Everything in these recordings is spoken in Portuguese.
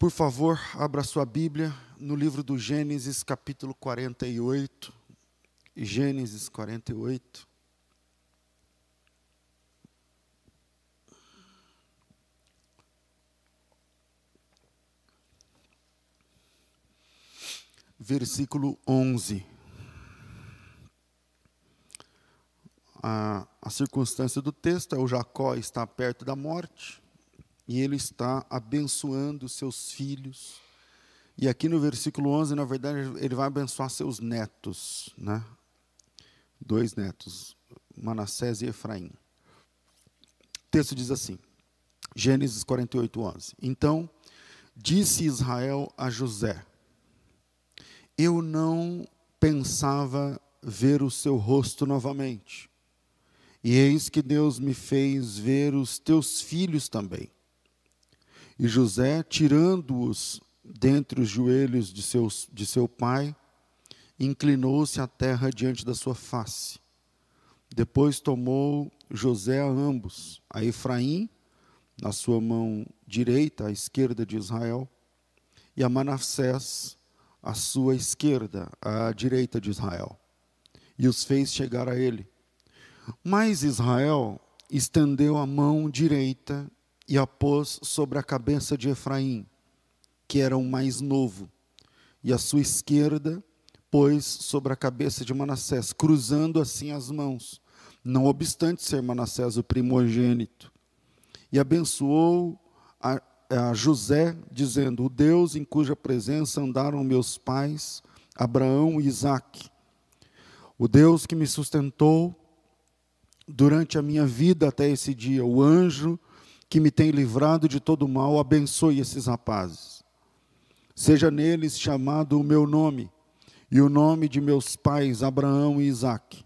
Por favor, abra sua Bíblia no livro do Gênesis, capítulo 48. Gênesis 48. Versículo 11. A, a circunstância do texto é o Jacó está perto da morte e ele está abençoando seus filhos. E aqui no versículo 11, na verdade, ele vai abençoar seus netos, né? Dois netos, Manassés e Efraim. O texto diz assim, Gênesis 48, 11. Então, disse Israel a José, eu não pensava ver o seu rosto novamente. E eis que Deus me fez ver os teus filhos também. E José, tirando-os dentre os joelhos de, seus, de seu pai, inclinou-se à terra diante da sua face. Depois tomou José a ambos, a Efraim, na sua mão direita, à esquerda de Israel, e a Manassés, à sua esquerda, à direita de Israel, e os fez chegar a ele. Mas Israel estendeu a mão direita e a pôs sobre a cabeça de Efraim, que era o mais novo, e a sua esquerda pôs sobre a cabeça de Manassés, cruzando assim as mãos, não obstante ser Manassés o primogênito. E abençoou a, a José, dizendo: O Deus em cuja presença andaram meus pais, Abraão e Isaque, o Deus que me sustentou durante a minha vida até esse dia, o anjo que me tem livrado de todo mal, abençoe esses rapazes. Seja neles chamado o meu nome e o nome de meus pais, Abraão e Isaque,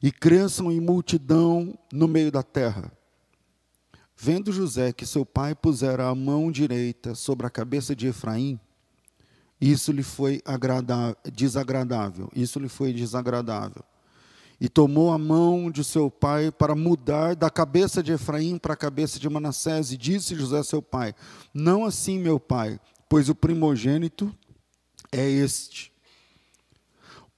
e cresçam em multidão no meio da terra. Vendo José que seu pai pusera a mão direita sobre a cabeça de Efraim, isso lhe foi desagradável, isso lhe foi desagradável e tomou a mão de seu pai para mudar da cabeça de Efraim para a cabeça de Manassés, e disse José seu pai: Não assim, meu pai, pois o primogênito é este.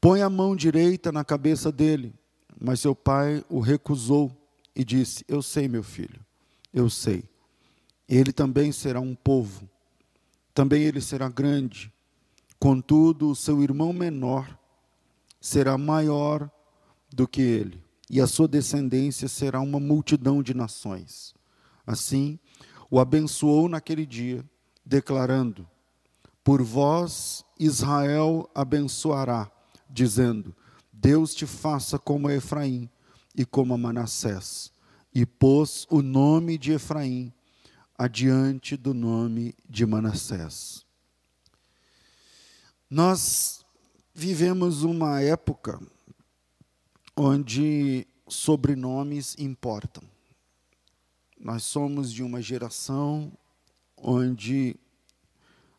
Põe a mão direita na cabeça dele. Mas seu pai o recusou e disse: Eu sei, meu filho, eu sei. Ele também será um povo, também ele será grande. Contudo, o seu irmão menor será maior do que ele, e a sua descendência será uma multidão de nações. Assim, o abençoou naquele dia, declarando: Por vós Israel abençoará, dizendo: Deus te faça como a Efraim e como a Manassés. E pôs o nome de Efraim adiante do nome de Manassés. Nós vivemos uma época onde sobrenomes importam. Nós somos de uma geração onde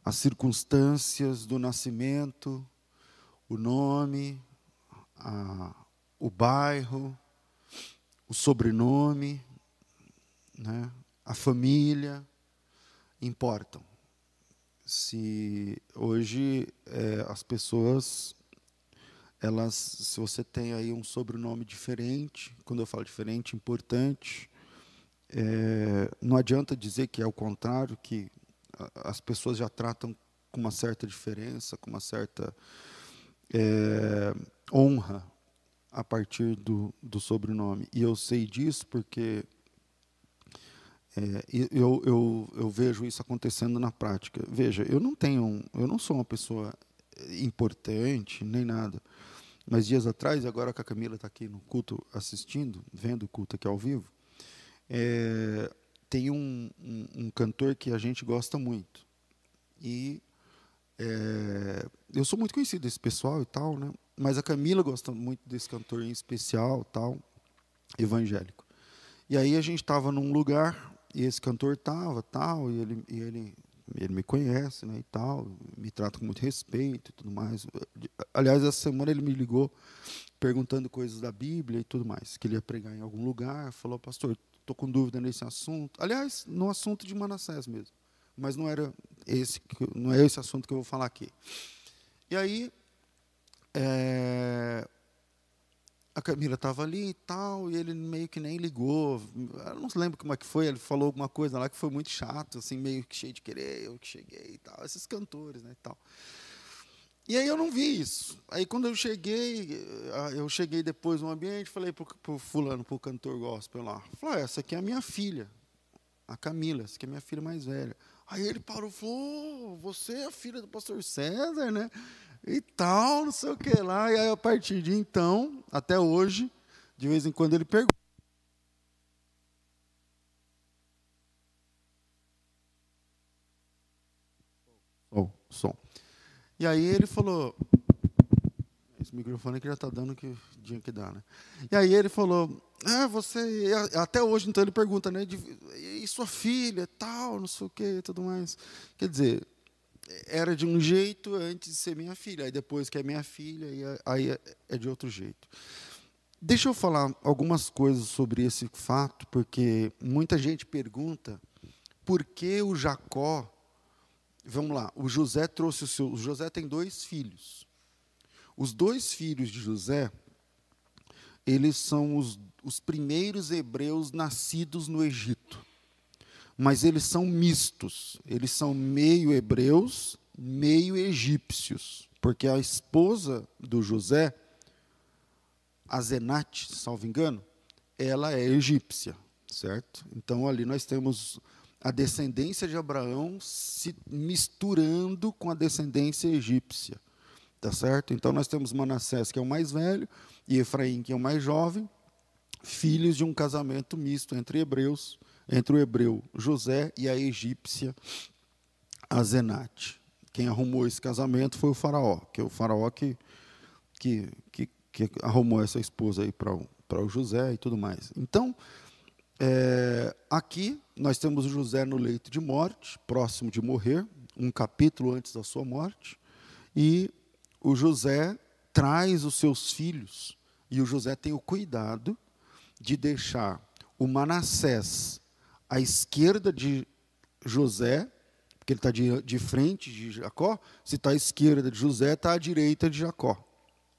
as circunstâncias do nascimento, o nome, a, o bairro, o sobrenome, né, a família importam. Se hoje é, as pessoas elas, se você tem aí um sobrenome diferente, quando eu falo diferente, importante, é, não adianta dizer que é o contrário, que as pessoas já tratam com uma certa diferença, com uma certa é, honra a partir do, do sobrenome. E eu sei disso porque é, eu, eu, eu vejo isso acontecendo na prática. Veja, eu não tenho, eu não sou uma pessoa importante nem nada. Mas dias atrás, agora que a Camila está aqui no culto assistindo, vendo o culto aqui ao vivo, é, tem um, um, um, cantor que a gente gosta muito. E é, eu sou muito conhecido desse pessoal e tal, né? Mas a Camila gosta muito desse cantor em especial, tal, evangélico. E aí a gente estava num lugar e esse cantor estava, tal, e ele, e ele ele me conhece, né, e tal, me trata com muito respeito e tudo mais. Aliás, essa semana ele me ligou perguntando coisas da Bíblia e tudo mais, que ele ia pregar em algum lugar, falou, pastor, estou com dúvida nesse assunto. Aliás, no assunto de Manassés mesmo, mas não era esse, não é esse assunto que eu vou falar aqui. E aí, é, a Camila estava ali e tal, e ele meio que nem ligou. Eu não lembro como é que foi, ele falou alguma coisa lá que foi muito chato, assim, meio que cheio de querer, eu que cheguei e tal, esses cantores, né, e tal. E aí eu não vi isso. Aí quando eu cheguei, eh, eu cheguei depois no ambiente, falei pro, pro fulano, pro cantor gospel lá, ah, essa aqui é a minha filha, a Camila, essa aqui é a minha filha mais velha. Aí ele parou e falou, você é a filha do pastor César, né? E tal, não sei o que lá. E aí a partir de então, até hoje, de vez em quando ele pergunta. Som, som. E aí ele falou, esse microfone que já está dando o que tinha que dar, né? E aí ele falou, ah, você, até hoje então ele pergunta, né, e sua filha, tal, não sei o que, tudo mais. Quer dizer, era de um jeito antes de ser minha filha, aí depois que é minha filha, aí é, é de outro jeito. Deixa eu falar algumas coisas sobre esse fato, porque muita gente pergunta por que o Jacó Vamos lá, o José trouxe o seu. O José tem dois filhos. Os dois filhos de José, eles são os, os primeiros hebreus nascidos no Egito. Mas eles são mistos. Eles são meio hebreus, meio egípcios. Porque a esposa do José, Azenate, salvo engano, ela é egípcia, certo? Então ali nós temos a descendência de Abraão se misturando com a descendência egípcia. Tá certo? Então nós temos Manassés, que é o mais velho, e Efraim, que é o mais jovem, filhos de um casamento misto entre hebreus, entre o hebreu José e a egípcia Azenate. Quem arrumou esse casamento foi o faraó, que é o faraó que, que, que, que arrumou essa esposa aí para o, o José e tudo mais. Então, é, aqui nós temos José no leito de morte, próximo de morrer, um capítulo antes da sua morte, e o José traz os seus filhos, e o José tem o cuidado de deixar o Manassés à esquerda de José, porque ele está de, de frente de Jacó, se está à esquerda de José, está à direita de Jacó.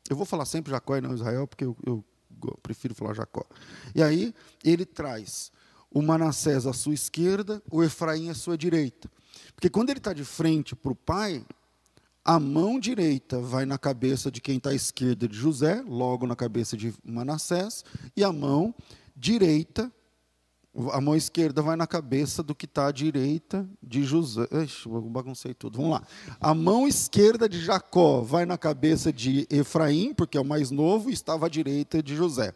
Eu vou falar sempre Jacó e não Israel, porque eu, eu prefiro falar Jacó. E aí ele traz o Manassés à sua esquerda, o Efraim à sua direita. Porque quando ele está de frente para o pai, a mão direita vai na cabeça de quem está à esquerda de José, logo na cabeça de Manassés, e a mão direita, a mão esquerda vai na cabeça do que está à direita de José. Ixi, baguncei tudo. Vamos lá. A mão esquerda de Jacó vai na cabeça de Efraim, porque é o mais novo, e estava à direita de José.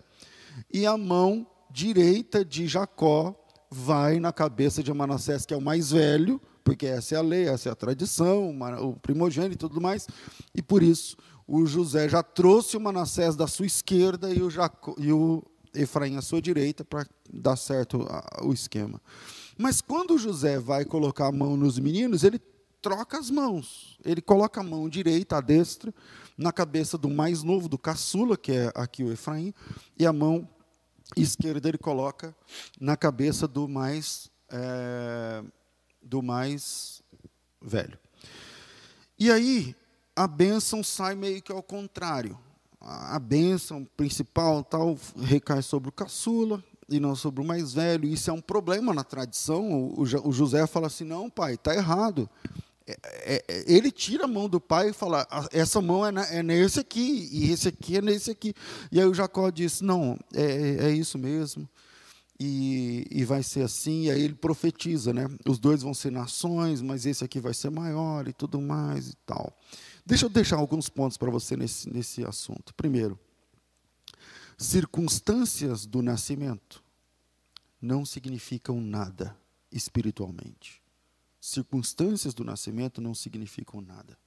E a mão direita de Jacó vai na cabeça de Manassés, que é o mais velho, porque essa é a lei, essa é a tradição, o primogênito e tudo mais. E por isso, o José já trouxe o Manassés da sua esquerda e o, Jacó, e o Efraim à sua direita para dar certo o esquema. Mas quando José vai colocar a mão nos meninos, ele troca as mãos. Ele coloca a mão direita, a destra, na cabeça do mais novo, do caçula, que é aqui o Efraim, e a mão esquerda ele coloca na cabeça do mais é, do mais velho. E aí a bênção sai meio que ao contrário. A bênção principal tal recai sobre o caçula e não sobre o mais velho. Isso é um problema na tradição. O, o José fala assim: não, pai, está errado. É, é, é, ele tira a mão do pai e fala: essa mão é, na, é, nesse aqui, e esse aqui é nesse aqui. E aí o Jacó diz: não, é, é, é isso mesmo, e, e vai ser assim. E aí ele profetiza: né? os dois vão ser nações, mas esse aqui vai ser maior e tudo mais e tal. Deixa eu deixar alguns pontos para você nesse, nesse assunto. Primeiro, circunstâncias do nascimento não significam nada espiritualmente circunstâncias do nascimento não significam nada.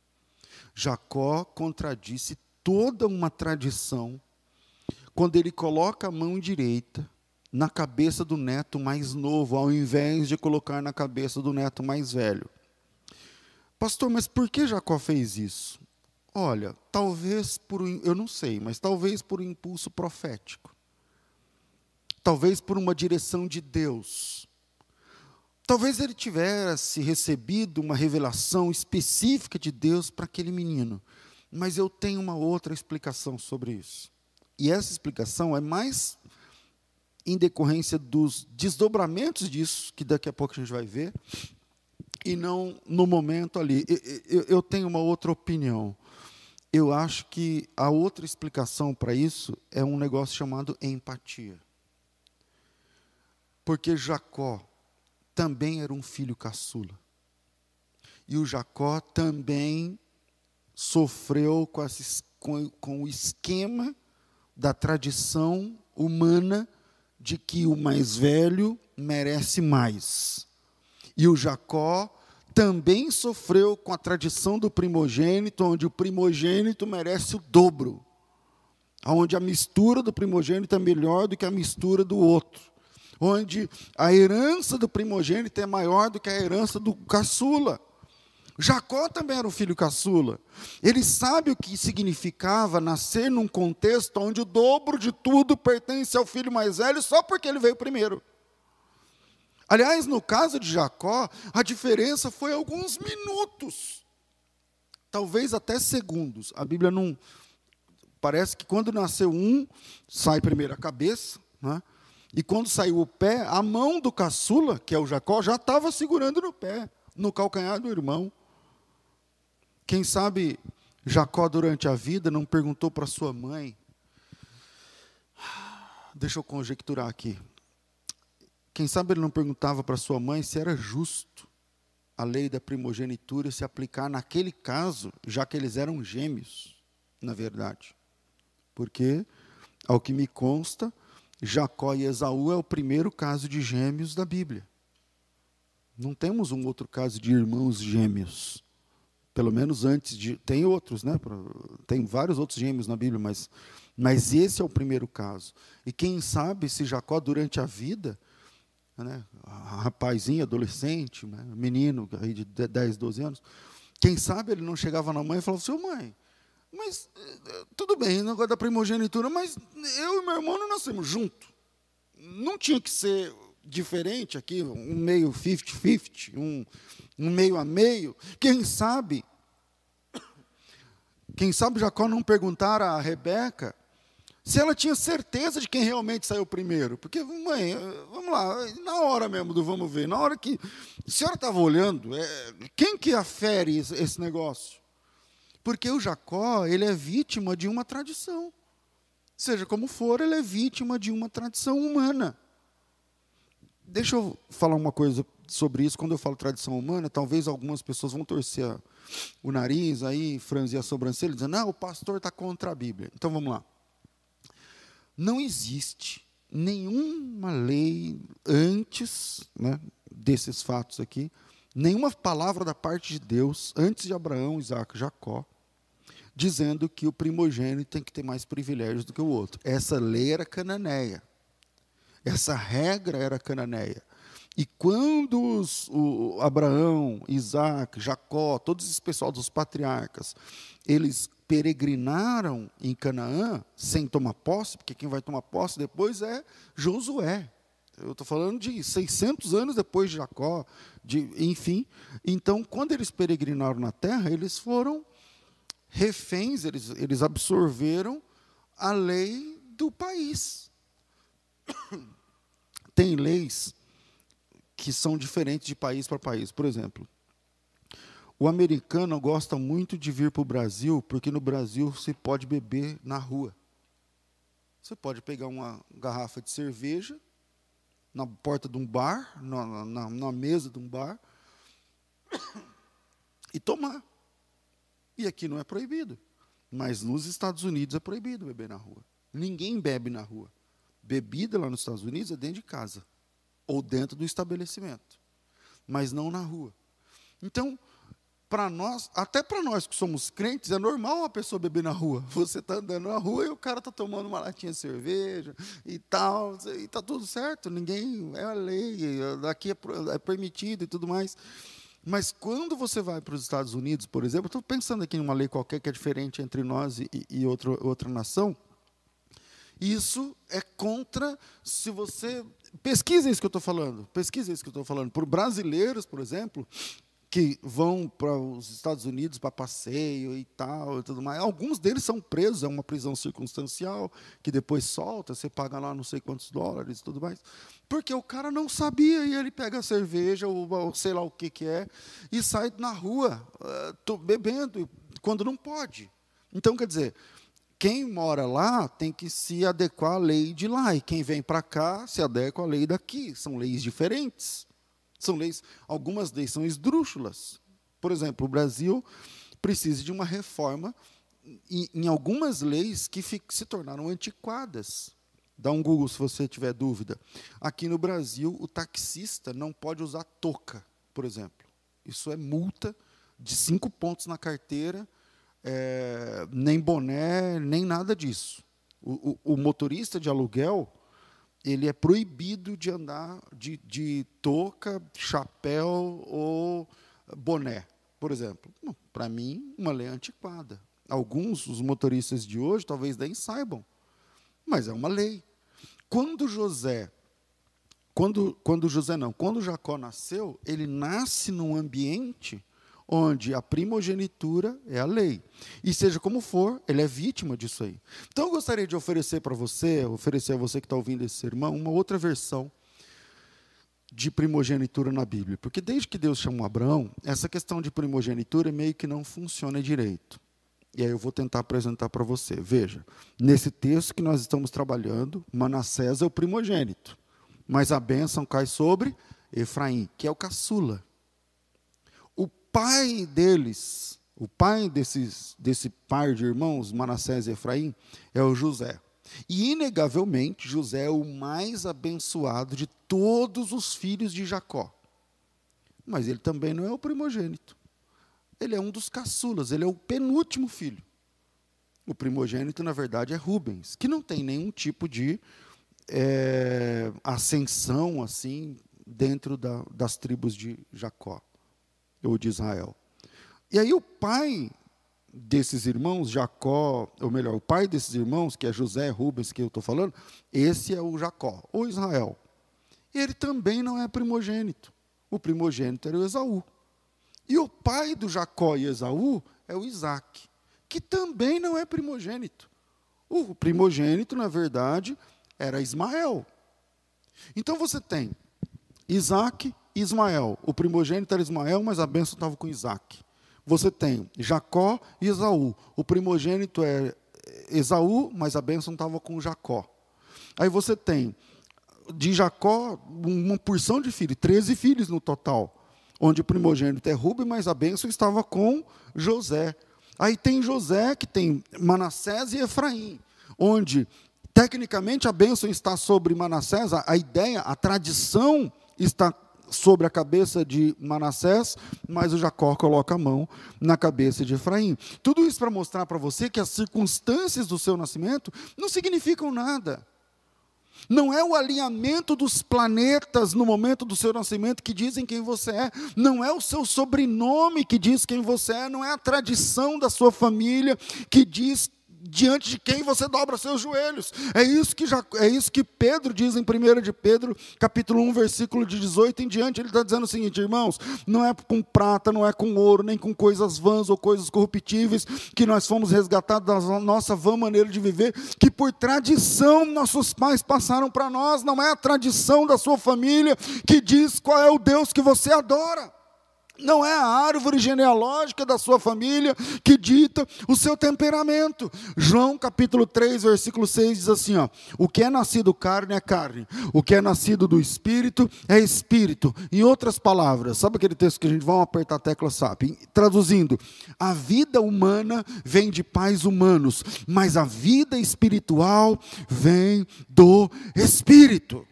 Jacó contradisse toda uma tradição quando ele coloca a mão direita na cabeça do neto mais novo, ao invés de colocar na cabeça do neto mais velho. Pastor, mas por que Jacó fez isso? Olha, talvez por, eu não sei, mas talvez por um impulso profético. Talvez por uma direção de Deus Talvez ele tivesse recebido uma revelação específica de Deus para aquele menino, mas eu tenho uma outra explicação sobre isso. E essa explicação é mais em decorrência dos desdobramentos disso, que daqui a pouco a gente vai ver, e não no momento ali. Eu tenho uma outra opinião. Eu acho que a outra explicação para isso é um negócio chamado empatia. Porque Jacó também era um filho caçula. E o Jacó também sofreu com, esse, com, com o esquema da tradição humana de que o mais velho merece mais. E o Jacó também sofreu com a tradição do primogênito, onde o primogênito merece o dobro. Onde a mistura do primogênito é melhor do que a mistura do outro onde a herança do primogênito é maior do que a herança do caçula. Jacó também era um filho caçula. Ele sabe o que significava nascer num contexto onde o dobro de tudo pertence ao filho mais velho só porque ele veio primeiro. Aliás, no caso de Jacó, a diferença foi alguns minutos, talvez até segundos. A Bíblia não. Parece que quando nasceu um, sai primeiro a cabeça, né? E quando saiu o pé, a mão do caçula, que é o Jacó, já estava segurando no pé, no calcanhar do irmão. Quem sabe Jacó, durante a vida, não perguntou para sua mãe. Deixa eu conjecturar aqui. Quem sabe ele não perguntava para sua mãe se era justo a lei da primogenitura se aplicar naquele caso, já que eles eram gêmeos, na verdade. Porque, ao que me consta, Jacó e Esaú é o primeiro caso de gêmeos da Bíblia. Não temos um outro caso de irmãos gêmeos. Pelo menos antes de. Tem outros, né? Tem vários outros gêmeos na Bíblia, mas, mas esse é o primeiro caso. E quem sabe se Jacó, durante a vida, né, rapazinho, adolescente, né, menino aí de 10, 12 anos, quem sabe ele não chegava na mãe e falava: Seu mãe, mas eh, tudo bem, negócio da primogenitura, mas eu e meu irmão não nascemos juntos. Não tinha que ser diferente aqui, um meio 50-50, um, um meio a meio. Quem sabe, quem sabe Jacó não perguntar a Rebeca se ela tinha certeza de quem realmente saiu primeiro. Porque, mãe, eh, vamos lá, na hora mesmo do vamos ver, na hora que a senhora estava olhando, é, quem que afere esse, negócio? Porque o Jacó, ele é vítima de uma tradição. Seja como for, ele é vítima de uma tradição humana. Deixa eu falar uma coisa sobre isso. Quando eu falo tradição humana, talvez algumas pessoas vão torcer o nariz, aí franzir a sobrancelha, dizendo, não, o pastor está contra a Bíblia. Então vamos lá. Não existe nenhuma lei antes né, desses fatos aqui nenhuma palavra da parte de Deus antes de Abraão, Isaac Jacó, dizendo que o primogênito tem que ter mais privilégios do que o outro. Essa lei era cananeia. Essa regra era cananeia. E quando os, o Abraão, Isaac, Jacó, todos esse pessoal dos patriarcas, eles peregrinaram em Canaã sem tomar posse, porque quem vai tomar posse depois é Josué. Eu estou falando de 600 anos depois de Jacó, de, enfim. Então, quando eles peregrinaram na terra, eles foram reféns, eles, eles absorveram a lei do país. Tem leis que são diferentes de país para país. Por exemplo, o americano gosta muito de vir para o Brasil, porque no Brasil você pode beber na rua. Você pode pegar uma garrafa de cerveja na porta de um bar, na, na, na mesa de um bar, e tomar. E aqui não é proibido. Mas nos Estados Unidos é proibido beber na rua. Ninguém bebe na rua. Bebida lá nos Estados Unidos é dentro de casa ou dentro do estabelecimento, mas não na rua. Então, para nós, até para nós que somos crentes, é normal a pessoa beber na rua. Você está andando na rua e o cara está tomando uma latinha de cerveja e tal, e está tudo certo, ninguém, é a lei, daqui é, é permitido e tudo mais. Mas quando você vai para os Estados Unidos, por exemplo, estou pensando aqui em uma lei qualquer que é diferente entre nós e, e outra, outra nação, Isso é contra, se você. Pesquisem isso que eu estou falando. Pesquisem isso que eu estou falando. Por brasileiros, por exemplo, que vão para os Estados Unidos para passeio e tal e tudo mais. Alguns deles são presos, é uma prisão circunstancial, que depois solta, você paga lá não sei quantos dólares e tudo mais. Porque o cara não sabia e ele pega a cerveja ou, ou sei lá o que, que é e sai na rua uh, bebendo quando não pode. Então, quer dizer, quem mora lá tem que se adequar à lei de lá e quem vem para cá se adequa à lei daqui. São leis diferentes. São leis, algumas leis são esdrúxulas. Por exemplo, o Brasil precisa de uma reforma em, em algumas leis que se tornaram antiquadas. Dá um Google se você tiver dúvida. Aqui no Brasil, o taxista não pode usar touca, por exemplo. Isso é multa de cinco pontos na carteira, é, nem boné, nem nada disso. O, o, o motorista de aluguel ele é proibido de andar de, de touca, chapéu ou boné, por exemplo. Para mim, uma lei antiquada. Alguns, os motoristas de hoje, talvez nem saibam, mas é uma lei. Quando José, quando, quando José não, quando Jacó nasceu, ele nasce num ambiente onde a primogenitura é a lei. E seja como for, ele é vítima disso aí. Então eu gostaria de oferecer para você, oferecer a você que está ouvindo esse sermão, uma outra versão de primogenitura na Bíblia. Porque desde que Deus chamou Abraão, essa questão de primogenitura meio que não funciona direito. E aí eu vou tentar apresentar para você. Veja, nesse texto que nós estamos trabalhando, Manassés é o primogênito, mas a bênção cai sobre Efraim, que é o caçula pai deles, o pai desses, desse par de irmãos, Manassés e Efraim, é o José. E, inegavelmente, José é o mais abençoado de todos os filhos de Jacó. Mas ele também não é o primogênito. Ele é um dos caçulas, ele é o penúltimo filho. O primogênito, na verdade, é Rubens, que não tem nenhum tipo de é, ascensão assim dentro da, das tribos de Jacó ou de Israel. E aí o pai desses irmãos, Jacó, ou melhor, o pai desses irmãos, que é José Rubens, que eu estou falando, esse é o Jacó, ou Israel. Ele também não é primogênito. O primogênito era o Esaú. E o pai do Jacó e Esaú é o Isaac, que também não é primogênito. O primogênito, na verdade, era Ismael. Então você tem Isaac Ismael. O primogênito era Ismael, mas a bênção estava com Isaac. Você tem Jacó e Esaú. O primogênito é Esaú, mas a bênção estava com Jacó. Aí você tem de Jacó uma porção de filhos, 13 filhos no total, onde o primogênito é Rubem, mas a bênção estava com José. Aí tem José, que tem Manassés e Efraim, onde tecnicamente a bênção está sobre Manassés, a, ideia, a tradição está sobre a cabeça de Manassés, mas o Jacó coloca a mão na cabeça de Efraim. Tudo isso para mostrar para você que as circunstâncias do seu nascimento não significam nada. Não é o alinhamento dos planetas no momento do seu nascimento que dizem quem você é, não é o seu sobrenome que diz quem você é, não é a tradição da sua família que diz diante de quem você dobra seus joelhos. É isso que, já, é isso que Pedro diz em 1 de Pedro, capítulo 1, versículo de 18 em diante. Ele está dizendo o seguinte, irmãos: não é com prata, não é com ouro, nem com coisas vãs ou coisas corruptíveis que nós fomos resgatados da nossa vã maneira de viver, que por tradição nossos pais passaram para nós, não é a tradição da sua família que diz qual é o Deus que você adora. Não é a árvore genealógica da sua família que dita o seu temperamento. João capítulo 3, versículo 6 diz assim: ó, O que é nascido carne é carne, o que é nascido do espírito é espírito. Em outras palavras, sabe aquele texto que a gente vai apertar a tecla SAP? Traduzindo, a vida humana vem de pais humanos, mas a vida espiritual vem do espírito.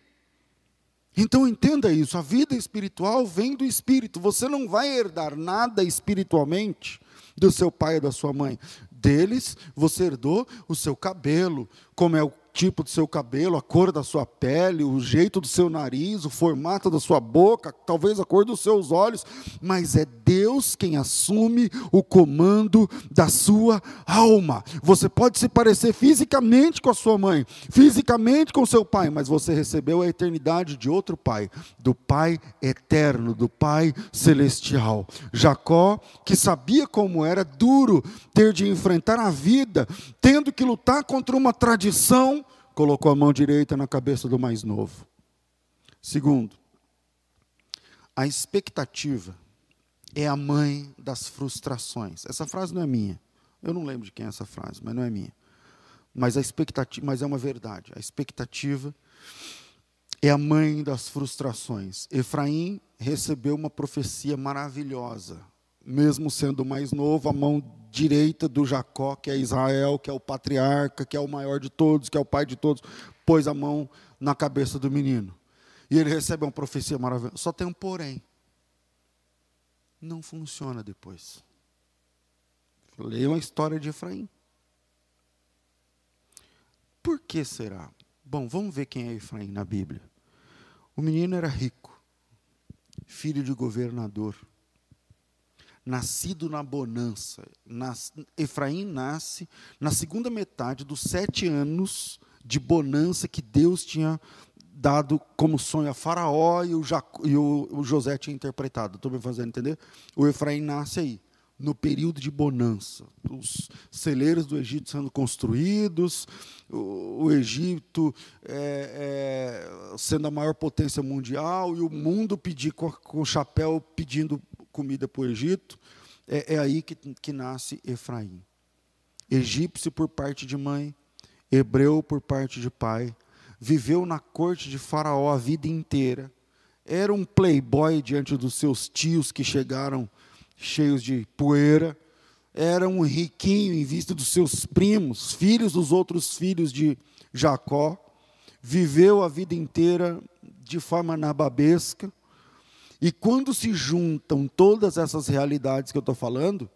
Então entenda isso, a vida espiritual vem do espírito. Você não vai herdar nada espiritualmente do seu pai ou da sua mãe. Deles você herdou o seu cabelo, como é o tipo do seu cabelo, a cor da sua pele, o jeito do seu nariz, o formato da sua boca, talvez a cor dos seus olhos, mas é Deus quem assume o comando da sua alma. Você pode se parecer fisicamente com a sua mãe, fisicamente com seu pai, mas você recebeu a eternidade de outro pai, do Pai eterno, do Pai celestial. Jacó, que sabia como era duro ter de enfrentar a vida, tendo que lutar contra uma tradição, colocou a mão direita na cabeça do mais novo. Segundo, a expectativa é a mãe das frustrações. Essa frase não é minha. Eu não lembro de quem é essa frase, mas não é minha. Mas a expectativa, mas é uma verdade. A expectativa é a mãe das frustrações. Efraim recebeu uma profecia maravilhosa mesmo sendo mais novo, a mão direita do Jacó, que é Israel, que é o patriarca, que é o maior de todos, que é o pai de todos, pôs a mão na cabeça do menino. E ele recebe uma profecia maravilhosa. Só tem um porém. Não funciona depois. Leia uma história de Efraim. Por que será? Bom, vamos ver quem é Efraim na Bíblia. O menino era rico, filho de governador nascido na bonança. Nas, Efraim nasce na segunda metade dos sete anos de bonança que Deus tinha dado como sonho a Faraó e o, e o, o José tinha interpretado. Estou me fazendo entender? O Efraim nasce aí, no período de bonança. Os celeiros do Egito sendo construídos, o, o Egito é, é, sendo a maior potência mundial e o mundo pedir com, com o chapéu pedindo comida para o Egito, é, é aí que, que nasce Efraim. Egípcio por parte de mãe, hebreu por parte de pai, viveu na corte de Faraó a vida inteira, era um playboy diante dos seus tios que chegaram cheios de poeira, era um riquinho em vista dos seus primos, filhos dos outros filhos de Jacó, viveu a vida inteira de forma nababesca, e quando se juntam todas essas realidades que eu estou falando,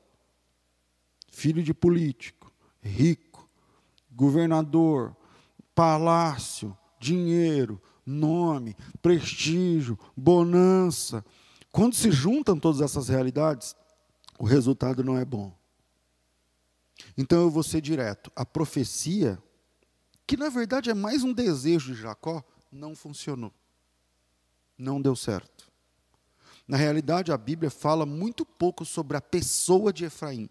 filho de político, rico, governador, palácio, dinheiro, nome, prestígio, bonança, quando se juntam todas essas realidades, o resultado não é bom. Então eu vou ser direto. A profecia, que na verdade é mais um desejo de Jacó, não funcionou. Não deu certo. Na realidade, a Bíblia fala muito pouco sobre a pessoa de Efraim.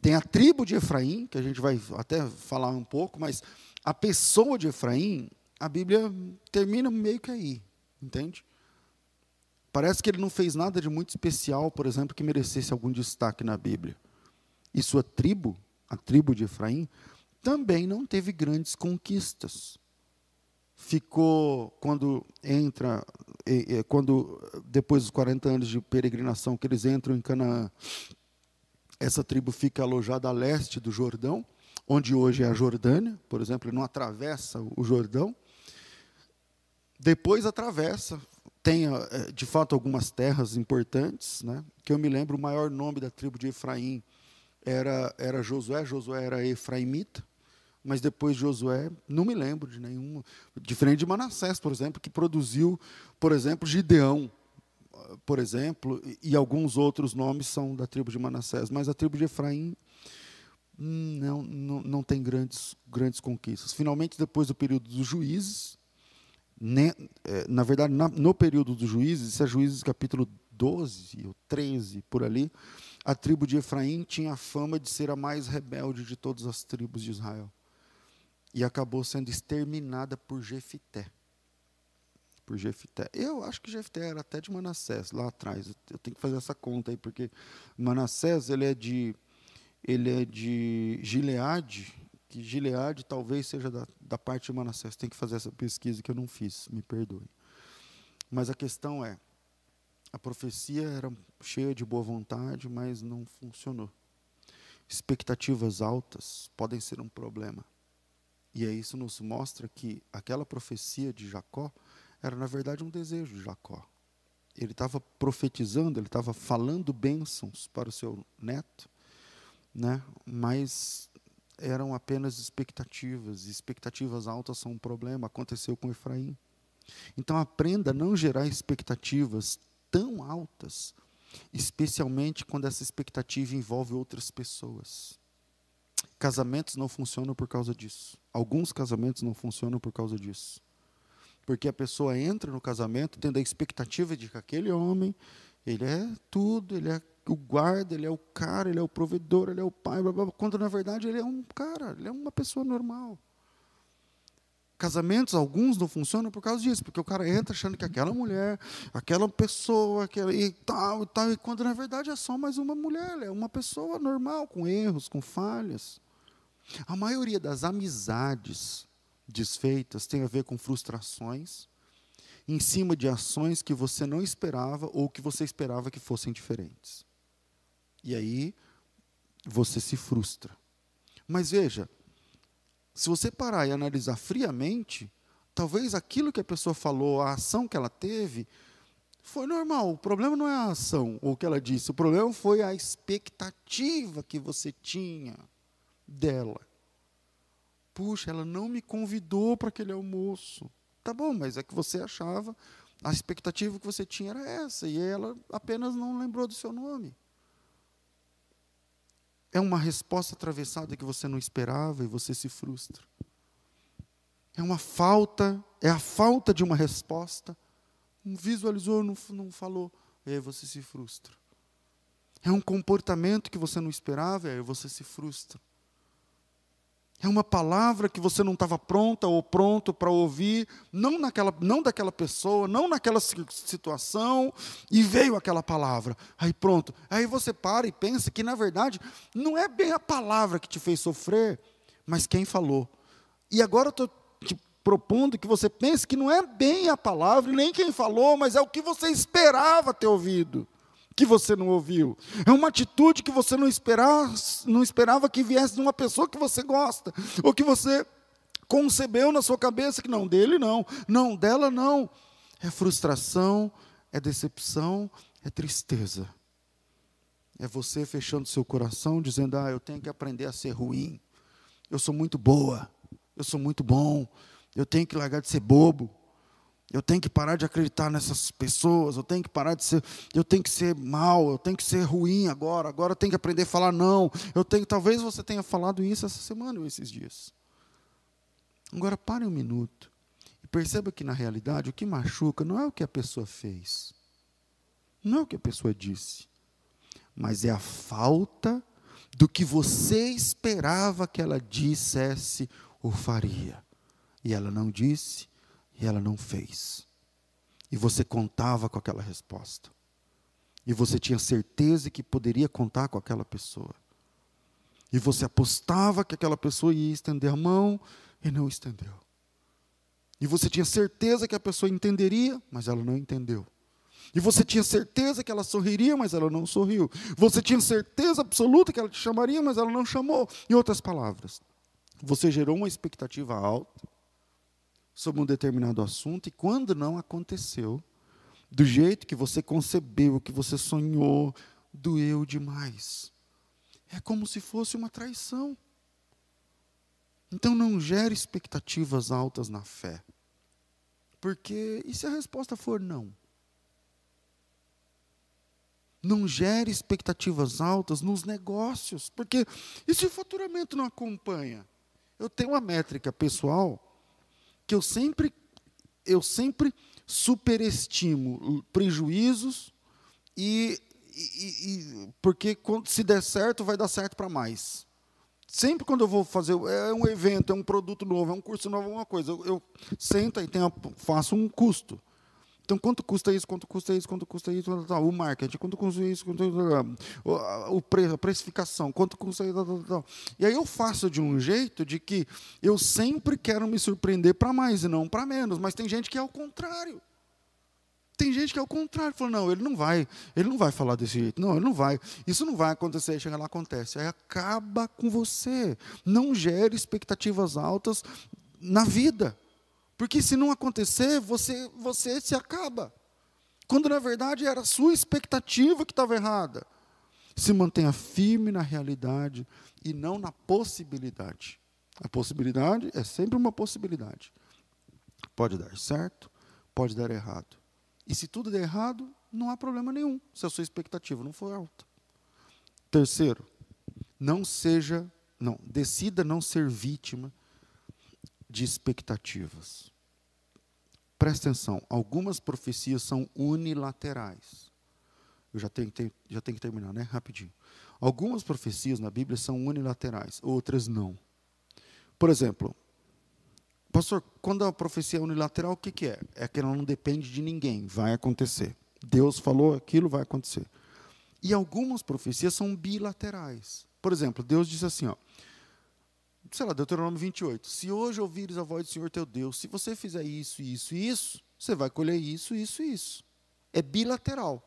Tem a tribo de Efraim, que a gente vai até falar um pouco, mas a pessoa de Efraim, a Bíblia termina meio que aí, entende? Parece que ele não fez nada de muito especial, por exemplo, que merecesse algum destaque na Bíblia. E sua tribo, a tribo de Efraim, também não teve grandes conquistas ficou quando entra quando depois dos 40 anos de peregrinação que eles entram em Canaã. Essa tribo fica alojada a leste do Jordão onde hoje é a Jordânia por exemplo ele não atravessa o Jordão. Depois atravessa tem eh, de fato algumas terras importantes né que eu me lembro o maior nome da tribo de Efraim era era Josué Josué era efraimita mas depois Josué, não me lembro de nenhum, diferente de Manassés, por exemplo, que produziu, por exemplo, Gideão, por exemplo, e alguns outros nomes são da tribo de Manassés, mas a tribo de Efraim hum, não, não, não tem grandes, grandes conquistas. Finalmente, depois do período dos juízes, né, é, na verdade, na, no período dos juízes, isso é Juízes capítulo 12 ou 13, por ali, a tribo de Efraim tinha a fama de ser a mais rebelde de todas as tribos de Israel e acabou sendo exterminada por Jefité. Por Jefité. Eu acho que Jefité era até de Manassés, lá atrás. Eu tenho que fazer essa conta aí, porque Manassés ele é de, ele é de Gileade, que Gileade talvez seja da, da parte de Manassés. Tem que fazer essa pesquisa que eu não fiz, me perdoe. Mas a questão é, a profecia era cheia de boa vontade, mas não funcionou. Expectativas altas podem ser um problema. E aí isso nos mostra que aquela profecia de Jacó era, na verdade, um desejo de Jacó. Ele estava profetizando, ele estava falando bênçãos para o seu neto, né? mas eram apenas expectativas. Expectativas altas são um problema. Aconteceu com Efraim. Então aprenda a não gerar expectativas tão altas, especialmente quando essa expectativa envolve outras pessoas. Casamentos não funcionam por causa disso. Alguns casamentos não funcionam por causa disso. Porque a pessoa entra no casamento tendo a expectativa de que aquele homem, ele é tudo, ele é o guarda, ele é o cara, ele é o provedor, ele é o pai, blá, blá, blá, quando na verdade ele é um cara, ele é uma pessoa normal. Casamentos, alguns não funcionam por causa disso, porque o cara entra achando que aquela mulher, aquela pessoa, aquela, e tal, e tal, e quando na verdade é só mais uma mulher, é uma pessoa normal, com erros, com falhas. A maioria das amizades desfeitas tem a ver com frustrações, em cima de ações que você não esperava ou que você esperava que fossem diferentes. E aí você se frustra. Mas veja, se você parar e analisar friamente, talvez aquilo que a pessoa falou, a ação que ela teve, foi normal. O problema não é a ação ou o que ela disse, o problema foi a expectativa que você tinha dela. Puxa, ela não me convidou para aquele almoço. Tá bom, mas é que você achava, a expectativa que você tinha era essa, e ela apenas não lembrou do seu nome. É uma resposta atravessada que você não esperava e você se frustra. É uma falta, é a falta de uma resposta. Não visualizou, não, não falou, e aí você se frustra. É um comportamento que você não esperava, e aí você se frustra. É uma palavra que você não estava pronta ou pronto para ouvir, não, naquela, não daquela pessoa, não naquela situação, e veio aquela palavra. Aí pronto. Aí você para e pensa que, na verdade, não é bem a palavra que te fez sofrer, mas quem falou. E agora eu estou te propondo que você pense que não é bem a palavra, nem quem falou, mas é o que você esperava ter ouvido que você não ouviu. É uma atitude que você não esperava, não esperava que viesse de uma pessoa que você gosta, ou que você concebeu na sua cabeça que não dele não, não dela não. É frustração, é decepção, é tristeza. É você fechando seu coração dizendo: "Ah, eu tenho que aprender a ser ruim. Eu sou muito boa. Eu sou muito bom. Eu tenho que largar de ser bobo. Eu tenho que parar de acreditar nessas pessoas, eu tenho que parar de ser, eu tenho que ser mal, eu tenho que ser ruim agora, agora eu tenho que aprender a falar não. Eu tenho, talvez você tenha falado isso essa semana ou esses dias. Agora pare um minuto e perceba que na realidade o que machuca não é o que a pessoa fez. Não é o que a pessoa disse, mas é a falta do que você esperava que ela dissesse ou faria. E ela não disse, e ela não fez. E você contava com aquela resposta. E você tinha certeza que poderia contar com aquela pessoa. E você apostava que aquela pessoa ia estender a mão e não estendeu. E você tinha certeza que a pessoa entenderia, mas ela não entendeu. E você tinha certeza que ela sorriria, mas ela não sorriu. Você tinha certeza absoluta que ela te chamaria, mas ela não chamou. Em outras palavras, você gerou uma expectativa alta, sobre um determinado assunto, e quando não aconteceu, do jeito que você concebeu, que você sonhou, doeu demais. É como se fosse uma traição. Então não gere expectativas altas na fé. Porque, e se a resposta for não? Não gere expectativas altas nos negócios, porque e se o faturamento não acompanha? Eu tenho uma métrica pessoal que eu sempre eu sempre superestimo prejuízos e, e, e porque quando, se der certo vai dar certo para mais. Sempre quando eu vou fazer é um evento, é um produto novo, é um curso novo, alguma coisa, eu, eu sento e tenho, faço um custo. Então, quanto custa isso, quanto custa isso, quanto custa isso, o marketing, quanto custa isso, quanto, o preço, a precificação, quanto custa isso, e aí eu faço de um jeito de que eu sempre quero me surpreender para mais e não para menos, mas tem gente que é o contrário. Tem gente que é o contrário, falou, não, ele não vai, ele não vai falar desse jeito, não, ele não vai, isso não vai acontecer, chega lá, acontece. Aí acaba com você. Não gere expectativas altas na vida. Porque se não acontecer, você, você se acaba. Quando na verdade era a sua expectativa que estava errada. Se mantenha firme na realidade e não na possibilidade. A possibilidade é sempre uma possibilidade. Pode dar certo, pode dar errado. E se tudo der errado, não há problema nenhum, se a sua expectativa não for alta. Terceiro, não seja, não, decida não ser vítima de expectativas. Presta atenção, algumas profecias são unilaterais. Eu já tenho, tenho, já tenho que terminar, né? Rapidinho. Algumas profecias na Bíblia são unilaterais, outras não. Por exemplo, pastor, quando a profecia é unilateral, o que, que é? É que ela não depende de ninguém, vai acontecer. Deus falou aquilo, vai acontecer. E algumas profecias são bilaterais. Por exemplo, Deus diz assim, ó, sei lá, Deuteronômio 28. Se hoje ouvires a voz do Senhor teu Deus, se você fizer isso, isso e isso, você vai colher isso, isso e isso. É bilateral.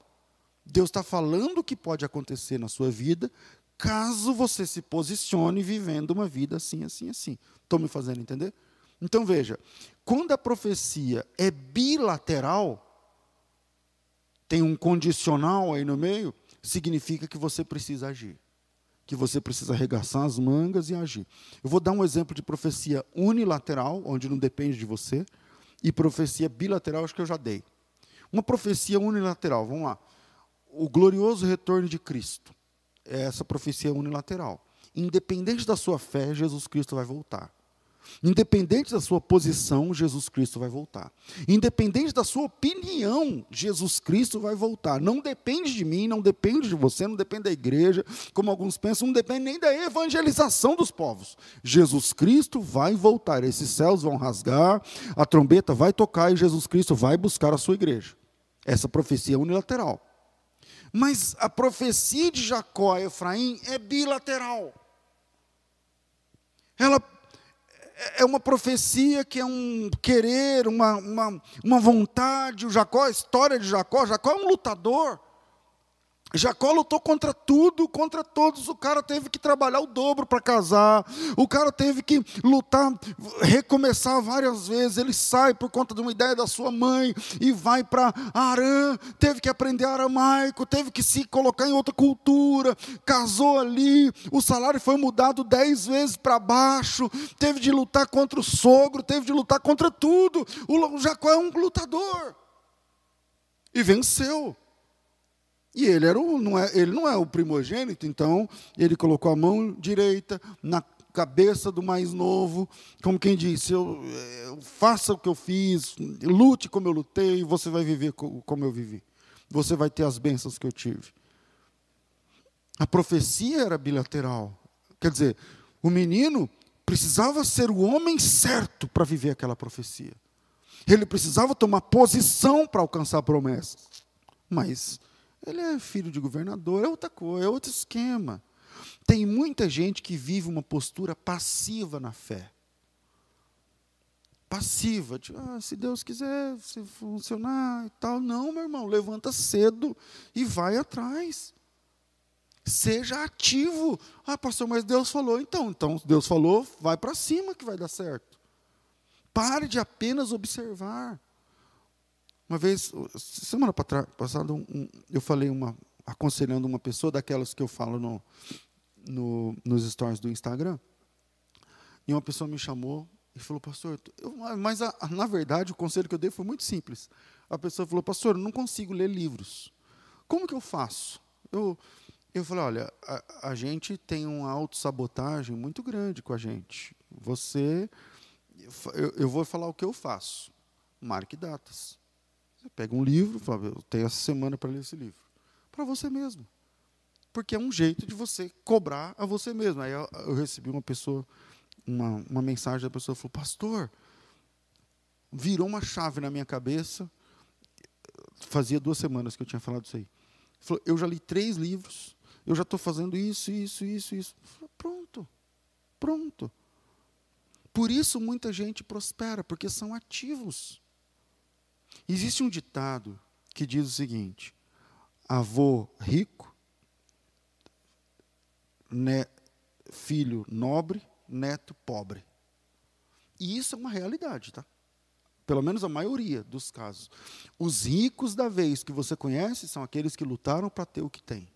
Deus está falando o que pode acontecer na sua vida, caso você se posicione vivendo uma vida assim, assim, assim. Estou me fazendo entender? Então veja, quando a profecia é bilateral, tem um condicional aí no meio, significa que você precisa agir. Que você precisa arregaçar as mangas e agir. Eu vou dar um exemplo de profecia unilateral, onde não depende de você, e profecia bilateral, acho que eu já dei. Uma profecia unilateral, vamos lá. O glorioso retorno de Cristo. É essa profecia unilateral. Independente da sua fé, Jesus Cristo vai voltar. Independente da sua posição, Jesus Cristo vai voltar. Independente da sua opinião, Jesus Cristo vai voltar. Não depende de mim, não depende de você, não depende da igreja, como alguns pensam, não depende nem da evangelização dos povos. Jesus Cristo vai voltar. Esses céus vão rasgar, a trombeta vai tocar e Jesus Cristo vai buscar a sua igreja. Essa profecia é unilateral. Mas a profecia de Jacó e Efraim é bilateral. Ela é, é uma profecia que é um querer, uma, uma, uma vontade. O Jacó, a história de Jacó, Jacó é um lutador. Jacó lutou contra tudo, contra todos. O cara teve que trabalhar o dobro para casar. O cara teve que lutar, recomeçar várias vezes. Ele sai por conta de uma ideia da sua mãe e vai para Arã. Teve que aprender aramaico, teve que se colocar em outra cultura. Casou ali. O salário foi mudado dez vezes para baixo. Teve de lutar contra o sogro, teve de lutar contra tudo. O Jacó é um lutador. E venceu. E ele, era o, não é, ele não é o primogênito, então ele colocou a mão direita na cabeça do mais novo, como quem disse: eu, eu, faça o que eu fiz, lute como eu lutei, você vai viver como eu vivi. Você vai ter as bênçãos que eu tive. A profecia era bilateral. Quer dizer, o menino precisava ser o homem certo para viver aquela profecia. Ele precisava tomar posição para alcançar promessas. Mas ele é filho de governador, é outra coisa, é outro esquema. Tem muita gente que vive uma postura passiva na fé. Passiva, tipo, ah, se Deus quiser, se funcionar e tal. Não, meu irmão, levanta cedo e vai atrás. Seja ativo. Ah, pastor, mas Deus falou. Então, então Deus falou, vai para cima que vai dar certo. Pare de apenas observar. Uma vez, semana passada, um, eu falei uma, aconselhando uma pessoa, daquelas que eu falo no, no, nos stories do Instagram, e uma pessoa me chamou e falou, pastor, eu, mas a, a, na verdade o conselho que eu dei foi muito simples. A pessoa falou, pastor, eu não consigo ler livros. Como que eu faço? Eu, eu falei, olha, a, a gente tem uma autossabotagem muito grande com a gente. Você, eu, eu vou falar o que eu faço. Marque datas. Você pega um livro, fala, eu tenho essa semana para ler esse livro. Para você mesmo. Porque é um jeito de você cobrar a você mesmo. Aí eu, eu recebi uma pessoa, uma, uma mensagem da pessoa falou, pastor, virou uma chave na minha cabeça. Fazia duas semanas que eu tinha falado isso aí. Falou, eu já li três livros, eu já estou fazendo isso, isso, isso, isso. Pronto, pronto. Por isso muita gente prospera, porque são ativos. Existe um ditado que diz o seguinte: avô rico, ne, filho nobre, neto pobre. E isso é uma realidade, tá? Pelo menos a maioria dos casos. Os ricos da vez que você conhece são aqueles que lutaram para ter o que tem.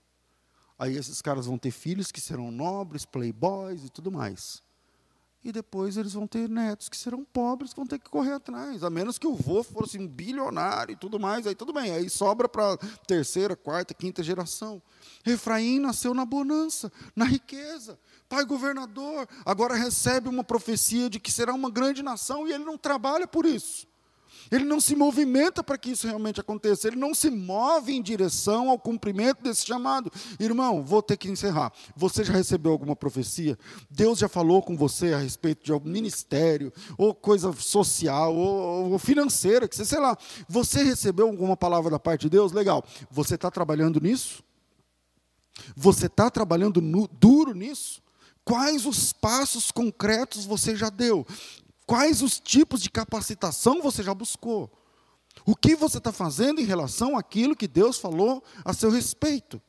Aí esses caras vão ter filhos que serão nobres, playboys e tudo mais. E depois eles vão ter netos que serão pobres, vão ter que correr atrás. A menos que o vô fosse um bilionário e tudo mais, aí tudo bem. Aí sobra para terceira, quarta, quinta geração. Efraim nasceu na bonança, na riqueza. Pai governador, agora recebe uma profecia de que será uma grande nação e ele não trabalha por isso. Ele não se movimenta para que isso realmente aconteça, ele não se move em direção ao cumprimento desse chamado. Irmão, vou ter que encerrar. Você já recebeu alguma profecia? Deus já falou com você a respeito de algum ministério, ou coisa social, ou, ou financeira, que sei lá. Você recebeu alguma palavra da parte de Deus? Legal. Você está trabalhando nisso? Você está trabalhando no, duro nisso? Quais os passos concretos você já deu? Quais os tipos de capacitação você já buscou? O que você está fazendo em relação àquilo que Deus falou a seu respeito?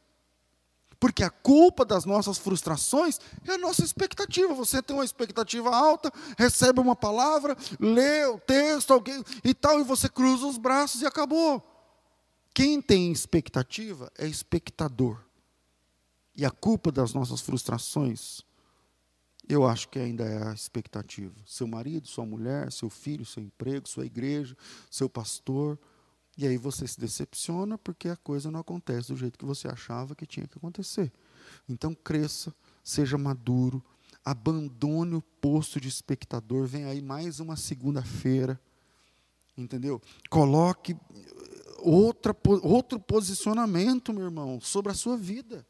Porque a culpa das nossas frustrações é a nossa expectativa. Você tem uma expectativa alta, recebe uma palavra, lê o texto, alguém e tal, e você cruza os braços e acabou. Quem tem expectativa é espectador. E a culpa das nossas frustrações eu acho que ainda é a expectativa. Seu marido, sua mulher, seu filho, seu emprego, sua igreja, seu pastor. E aí você se decepciona porque a coisa não acontece do jeito que você achava que tinha que acontecer. Então cresça, seja maduro, abandone o posto de espectador. Vem aí mais uma segunda-feira. Entendeu? Coloque outra, outro posicionamento, meu irmão, sobre a sua vida.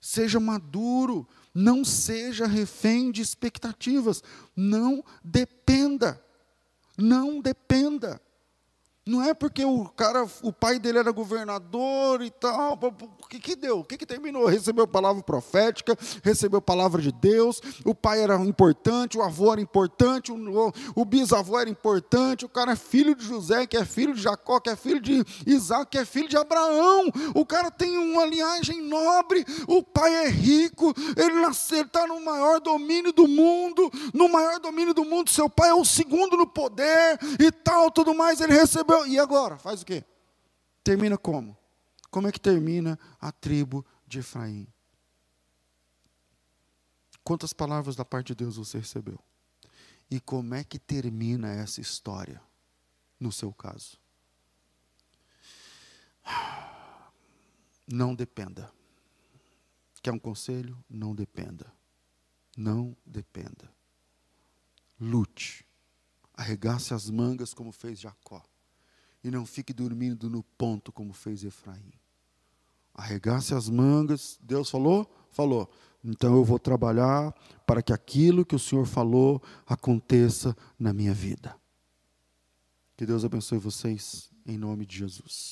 Seja maduro, não seja refém de expectativas, não dependa. Não dependa. Não é porque o cara, o pai dele era governador e tal. O que, que deu? O que, que terminou? Recebeu palavra profética, recebeu palavra de Deus. O pai era importante, o avô era importante, o, o bisavô era importante. O cara é filho de José, que é filho de Jacó, que é filho de Isaac, que é filho de Abraão. O cara tem uma linhagem nobre. O pai é rico. Ele nasceu, está no maior domínio do mundo. No maior domínio do mundo, seu pai é o segundo no poder e tal, tudo mais. Ele recebeu e agora? Faz o quê? Termina como? Como é que termina a tribo de Efraim? Quantas palavras da parte de Deus você recebeu? E como é que termina essa história, no seu caso? Não dependa. Quer um conselho? Não dependa. Não dependa. Lute. Arregace as mangas como fez Jacó e não fique dormindo no ponto como fez Efraim. Arregace as mangas, Deus falou? Falou. Então eu vou trabalhar para que aquilo que o Senhor falou aconteça na minha vida. Que Deus abençoe vocês, em nome de Jesus.